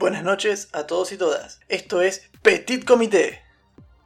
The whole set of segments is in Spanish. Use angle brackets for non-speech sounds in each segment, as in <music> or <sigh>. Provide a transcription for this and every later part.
buenas noches a todos y todas. Esto es Petit Comité.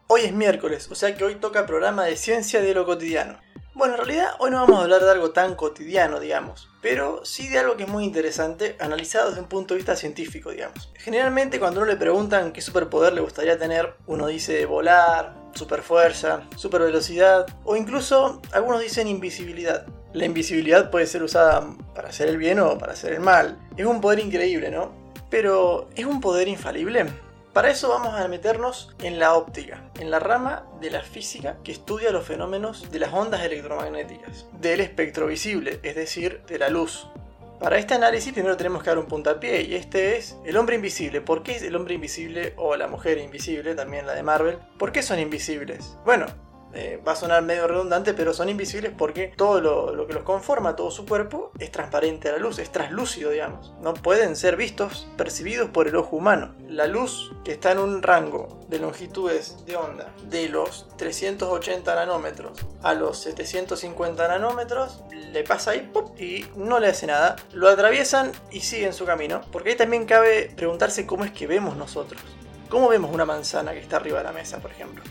Hoy es miércoles, o sea que hoy toca programa de ciencia de lo cotidiano. Bueno, en realidad hoy no vamos a hablar de algo tan cotidiano, digamos, pero sí de algo que es muy interesante, analizado desde un punto de vista científico, digamos. Generalmente cuando uno le preguntan qué superpoder le gustaría tener, uno dice volar, superfuerza, supervelocidad o incluso algunos dicen invisibilidad. La invisibilidad puede ser usada para hacer el bien o para hacer el mal. Es un poder increíble, ¿no? Pero, ¿es un poder infalible? Para eso vamos a meternos en la óptica, en la rama de la física que estudia los fenómenos de las ondas electromagnéticas, del espectro visible, es decir, de la luz. Para este análisis primero tenemos que dar un puntapié y este es el hombre invisible. ¿Por qué es el hombre invisible o la mujer invisible, también la de Marvel? ¿Por qué son invisibles? Bueno, eh, va a sonar medio redundante, pero son invisibles porque todo lo, que los conforma, todo su cuerpo, es transparente a la luz, es translúcido, digamos. No pueden ser vistos, percibidos por el ojo humano. La luz que está en un rango de longitudes de onda de los 380 nanómetros a los 750 nanómetros, le pasa ahí y no le hace nada. Lo atraviesan y siguen su camino. Porque ahí también cabe preguntarse cómo es que vemos nosotros. ¿Cómo vemos una manzana que está arriba de la mesa, por ejemplo?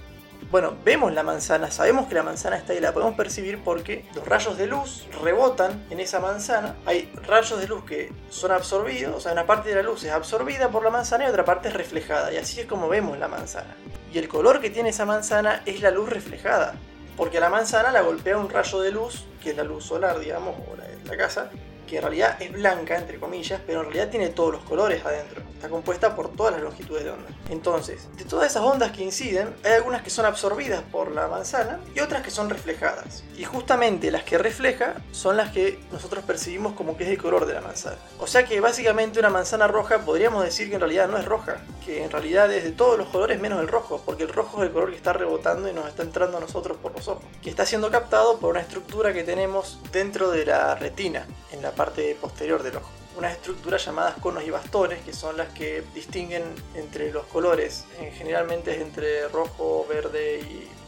Bueno, vemos la manzana, sabemos que la manzana está ahí, la podemos percibir porque los rayos de luz rebotan en esa manzana. Hay rayos de luz que son absorbidos, o sea, una parte de la luz es absorbida por la manzana y otra parte es reflejada. Y así es como vemos la manzana. Y el color que tiene esa manzana es la luz reflejada. Porque la manzana la golpea un rayo de luz, que es la luz solar, digamos, o la de la casa, que en realidad es blanca, entre comillas, pero en realidad tiene todos los colores adentro. Está compuesta por todas las longitudes de onda. Entonces, de todas esas ondas que inciden, hay algunas que son absorbidas por la manzana y otras que son reflejadas. Y justamente las que refleja son las que nosotros percibimos como que es el color de la manzana. O sea que básicamente una manzana roja podríamos decir que en realidad no es roja, que en realidad es de todos los colores menos el rojo, porque el rojo es el color que está rebotando y nos está entrando a nosotros por los ojos, que está siendo captado por una estructura que tenemos dentro de la retina, en la parte posterior del ojo. Unas estructuras llamadas conos y bastones, que son las que distinguen entre los colores. Eh, generalmente es entre rojo, verde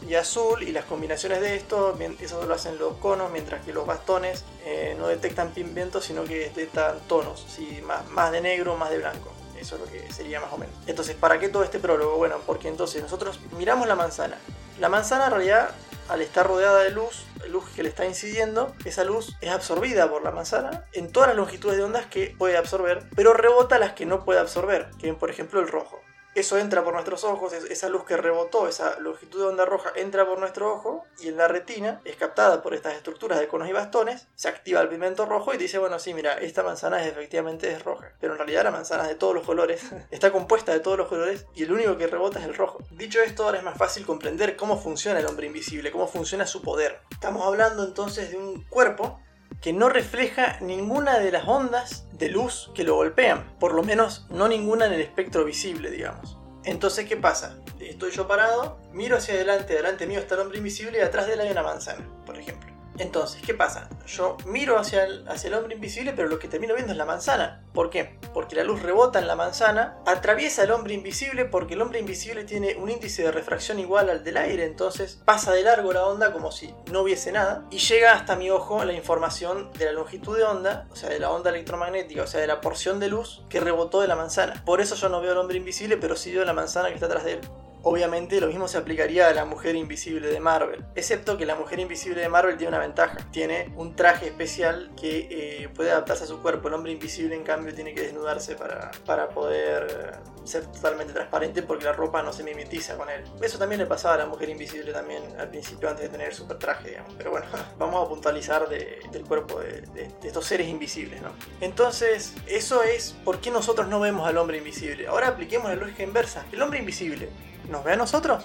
y, azul, y las combinaciones de esto, eso lo hacen los conos, mientras que los bastones eh, no detectan pigmentos, sino que detectan tonos, más, más de negro, más de blanco. Eso es lo que sería más o menos. Entonces, ¿para qué todo este prólogo? Bueno, porque entonces nosotros miramos la manzana. La manzana en realidad al estar rodeada de luz, luz que le está incidiendo, esa luz es absorbida por la manzana en todas las longitudes de ondas que puede absorber, pero rebota las que no puede absorber, que por ejemplo el rojo eso entra por nuestros ojos, esa luz que rebotó, esa longitud de onda roja entra por nuestro ojo y en la retina es captada por estas estructuras de conos y bastones, se activa el pigmento rojo y dice, bueno, sí, mira, esta manzana es, efectivamente es roja, pero en realidad la manzana es de todos los colores, <laughs> está compuesta de todos los colores y el único que rebota es el rojo. Dicho esto, ahora es más fácil comprender cómo funciona el hombre invisible, cómo funciona su poder. Estamos hablando entonces de un cuerpo que no refleja ninguna de las ondas de luz que lo golpean, por lo menos no ninguna en el espectro visible, digamos. Entonces, ¿qué pasa? Estoy yo parado, miro hacia adelante, delante mío está el hombre invisible y atrás de él hay una manzana, por ejemplo. Entonces, ¿qué pasa? Yo miro hacia el, hacia el hombre invisible, pero lo que termino viendo es la manzana. ¿Por qué? Porque la luz rebota en la manzana, atraviesa el hombre invisible porque el hombre invisible tiene un índice de refracción igual al del aire, entonces pasa de largo la onda como si no hubiese nada y llega hasta mi ojo la información de la longitud de onda, o sea, de la onda electromagnética, o sea, de la porción de luz que rebotó de la manzana. Por eso yo no veo al hombre invisible, pero sí veo la manzana que está atrás de él. Obviamente lo mismo se aplicaría a la mujer invisible de Marvel, excepto que la mujer invisible de Marvel tiene una ventaja, tiene un traje especial que eh, puede adaptarse a su cuerpo, el hombre invisible en cambio tiene que desnudarse para, para poder eh, ser totalmente transparente porque la ropa no se mimetiza con él. Eso también le pasaba a la mujer invisible también al principio antes de tener el super traje, digamos. Pero bueno, <laughs> vamos a puntualizar del cuerpo de, de, estos seres invisibles, ¿no? Entonces, eso es por qué nosotros no vemos al hombre invisible. Ahora apliquemos la lógica inversa. El hombre invisible nos ve a nosotros.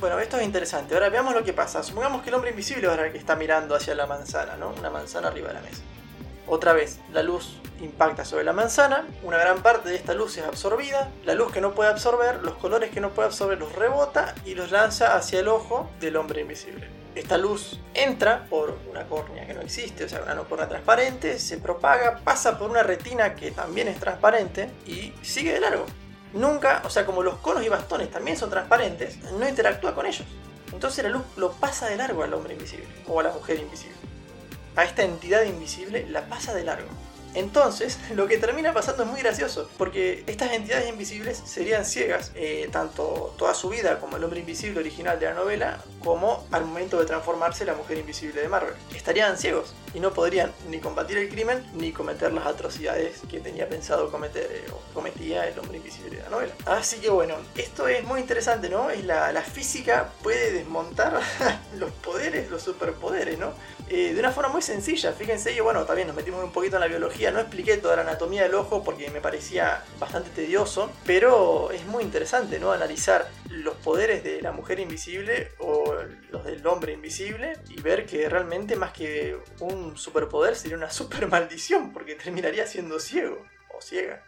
Bueno, esto es interesante. Ahora veamos lo que pasa. Supongamos que el hombre invisible ahora que está mirando hacia la manzana, ¿no? Una manzana arriba de la mesa. Otra vez, la luz impacta sobre la manzana, una gran parte de esta luz es absorbida, la luz que no puede absorber, los colores que no puede absorber los rebota y los lanza hacia el ojo del hombre invisible. Esta luz entra por una córnea que no existe, o sea, una córnea transparente, se propaga, pasa por una retina que también es transparente y sigue de largo nunca, o sea, como los conos y bastones también son transparentes, no interactúa con ellos. Entonces la luz lo pasa de largo al hombre invisible o a la mujer invisible. A esta entidad invisible la pasa de largo. Entonces, <laughs> lo que termina pasando es muy gracioso, porque estas entidades invisibles serían ciegas, eh, tanto toda su vida como el hombre invisible original de la novela, como al momento de transformarse la mujer invisible de Marvel. Estarían ciegos y no podrían ni combatir el crimen ni cometer las atrocidades que tenía pensado cometer eh, o cometía el hombre invisible de la novela. Así que bueno, esto es muy interesante, ¿no? Es la, física puede desmontar <laughs> los poderes, los superpoderes, ¿no? Eh, de una forma muy sencilla. Fíjense que, bueno, también nos metimos un poquito en la biología. No expliqué toda la anatomía del ojo porque me parecía bastante tedioso, pero es muy interesante, ¿no? Analizar los poderes de la mujer invisible o los del hombre invisible y ver que realmente más que un superpoder sería una <laughs> super maldición porque terminaría siendo ciego o ciega.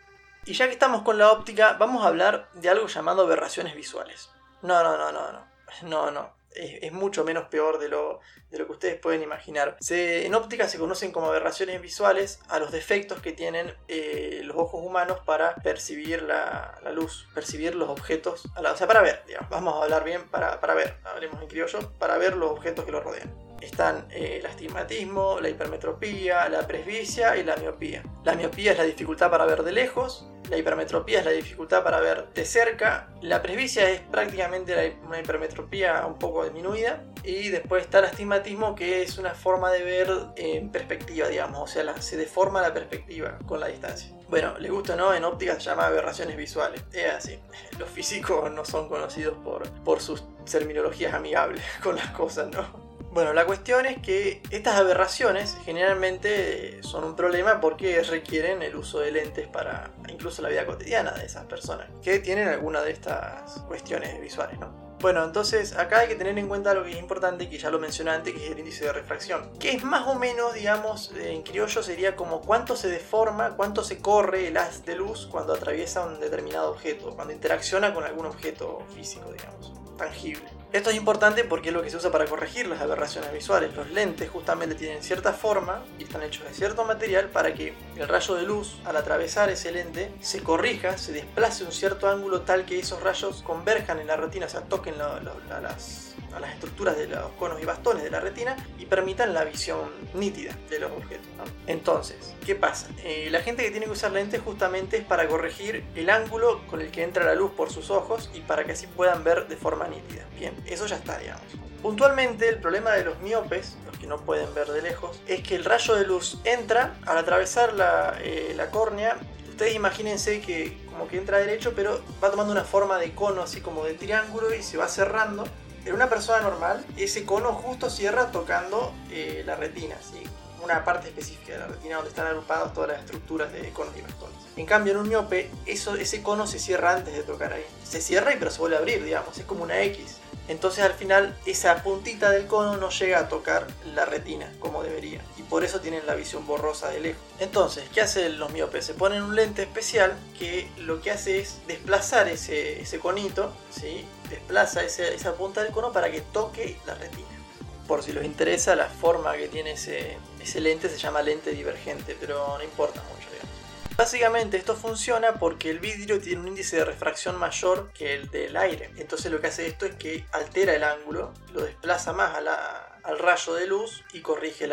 Y ya que estamos con la óptica, vamos a hablar de algo llamado aberraciones visuales. No, no, no, no, no. No, no es, mucho menos peor de lo, de lo que ustedes pueden imaginar. en óptica se conocen como aberraciones visuales a los defectos que tienen eh, los ojos humanos para percibir la, luz, percibir los objetos, o sea, para ver, digamos, vamos a hablar bien, para, para ver, hablemos en criollo, para ver los objetos que los rodean están eh, el astigmatismo, la hipermetropía, la presbicia y la miopía. La miopía es la dificultad para ver de lejos, la hipermetropía es la dificultad para ver de cerca, la presbicia es prácticamente una hipermetropía un poco disminuida y después está el astigmatismo que es una forma de ver en perspectiva, digamos, o sea, se deforma la perspectiva con la distancia. Bueno, le gusta no, en óptica se llama aberraciones visuales. Es así. Los físicos no son conocidos por, por sus terminologías amigables <laughs> con las cosas, ¿no? Bueno, la cuestión es que estas aberraciones generalmente son un problema porque requieren el uso de lentes para incluso la vida cotidiana de esas personas que tienen alguna de estas cuestiones visuales, ¿no? Bueno, entonces acá hay que tener en cuenta lo que es importante, que ya lo mencioné antes, que es el índice de refracción. Que es más o menos, digamos, en criollo sería como cuánto se deforma, cuánto se corre el haz de luz cuando atraviesa un determinado objeto, cuando interacciona con algún objeto físico, digamos, tangible. Esto es importante porque es lo que se usa para corregir las aberraciones visuales. Los lentes justamente tienen cierta forma y están hechos de cierto material para que el rayo de luz al atravesar ese lente se corrija, se desplace un cierto ángulo tal que esos rayos converjan en la retina, o sea, toquen a las estructuras de los conos y bastones de la retina y permitan la visión nítida de los objetos. Entonces, ¿qué pasa? Eh, la gente que tiene que usar lentes justamente es para corregir el ángulo con el que entra la luz por sus ojos y para que así puedan ver de forma nítida. Bien, eso ya está, digamos. Puntualmente, el problema de los miopes, los que no pueden ver de lejos, es que el rayo de luz entra al atravesar la, eh, la córnea ustedes imagínense que como que entra derecho, pero va tomando una forma de cono, así como de triángulo, y se va cerrando en una persona normal, ese cono justo cierra tocando eh, la retina, ¿sí? una parte específica de la retina donde están agrupadas todas las estructuras de conos y bastones. En cambio, en un miope, eso, ese cono se cierra antes de tocar ahí. Se cierra y pero se vuelve a abrir, digamos, es como una X. Entonces al final esa puntita del cono no llega a tocar la retina como debería. Y por eso tienen la visión borrosa de lejos. Entonces, ¿qué hacen los miopes? Se ponen un lente especial que lo que hace es desplazar ese, ese conito, ¿sí? desplaza esa punta del cono para que toque la retina. Por si los interesa, la forma que tiene ese, ese lente se llama lente divergente, pero no importa mucho. Básicamente esto funciona porque el vidrio tiene un índice de refracción mayor que el del aire. Entonces lo que hace esto es que altera el ángulo, lo desplaza más al rayo de luz y corrige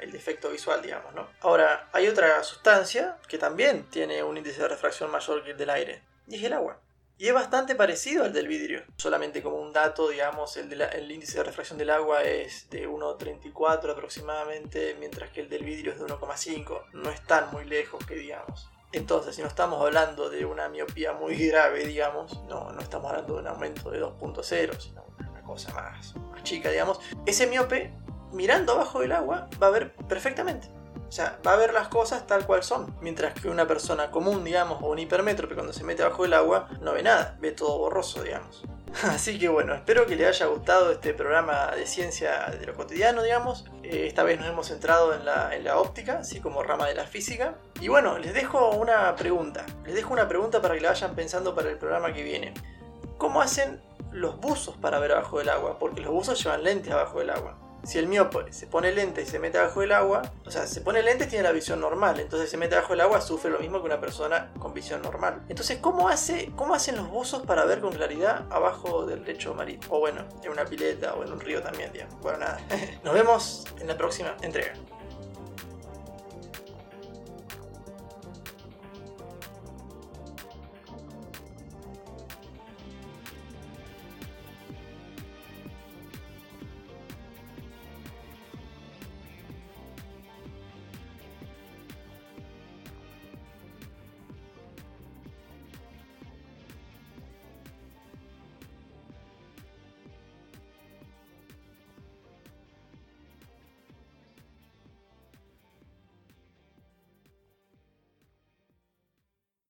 el defecto visual, digamos. Ahora, hay otra sustancia que también tiene un índice de refracción mayor que el del aire, y es el agua. Y es bastante parecido al del vidrio. Solamente como un dato, digamos, el, el índice de refracción del agua es de 1,34 aproximadamente, mientras que el del vidrio es de 1,5. No están muy lejos, que digamos. Entonces, si no estamos hablando de una miopía muy grave, digamos, no, no estamos hablando de un aumento de 2.0, sino una cosa más, más chica, digamos, ese miope, mirando abajo del agua, va a ver perfectamente. O sea, va a ver las cosas tal cual son. Mientras que una persona común, digamos, o un hipermétrope cuando se mete bajo el agua, no ve nada, ve todo borroso, digamos. <laughs> Así que bueno, espero que les haya gustado este programa de ciencia de lo cotidiano, digamos. Eh, esta vez nos hemos centrado en la, en la óptica, así como rama de la física. Y bueno, les dejo una pregunta. Les dejo una pregunta para que la vayan pensando para el programa que viene. ¿Cómo hacen los buzos para ver abajo del agua? Porque los buzos llevan lentes abajo del agua si el miope se pone lente y se mete bajo el agua, o sea, se pone lente y tiene la visión normal, entonces se mete bajo el agua, sufre lo mismo que una persona con visión normal. Entonces, ¿cómo, hace, cómo hacen los buzos para ver con claridad abajo del lecho marítimo? O bueno, en una pileta o en un río también, digamos. Bueno, nada. <laughs> Nos vemos en la próxima entrega.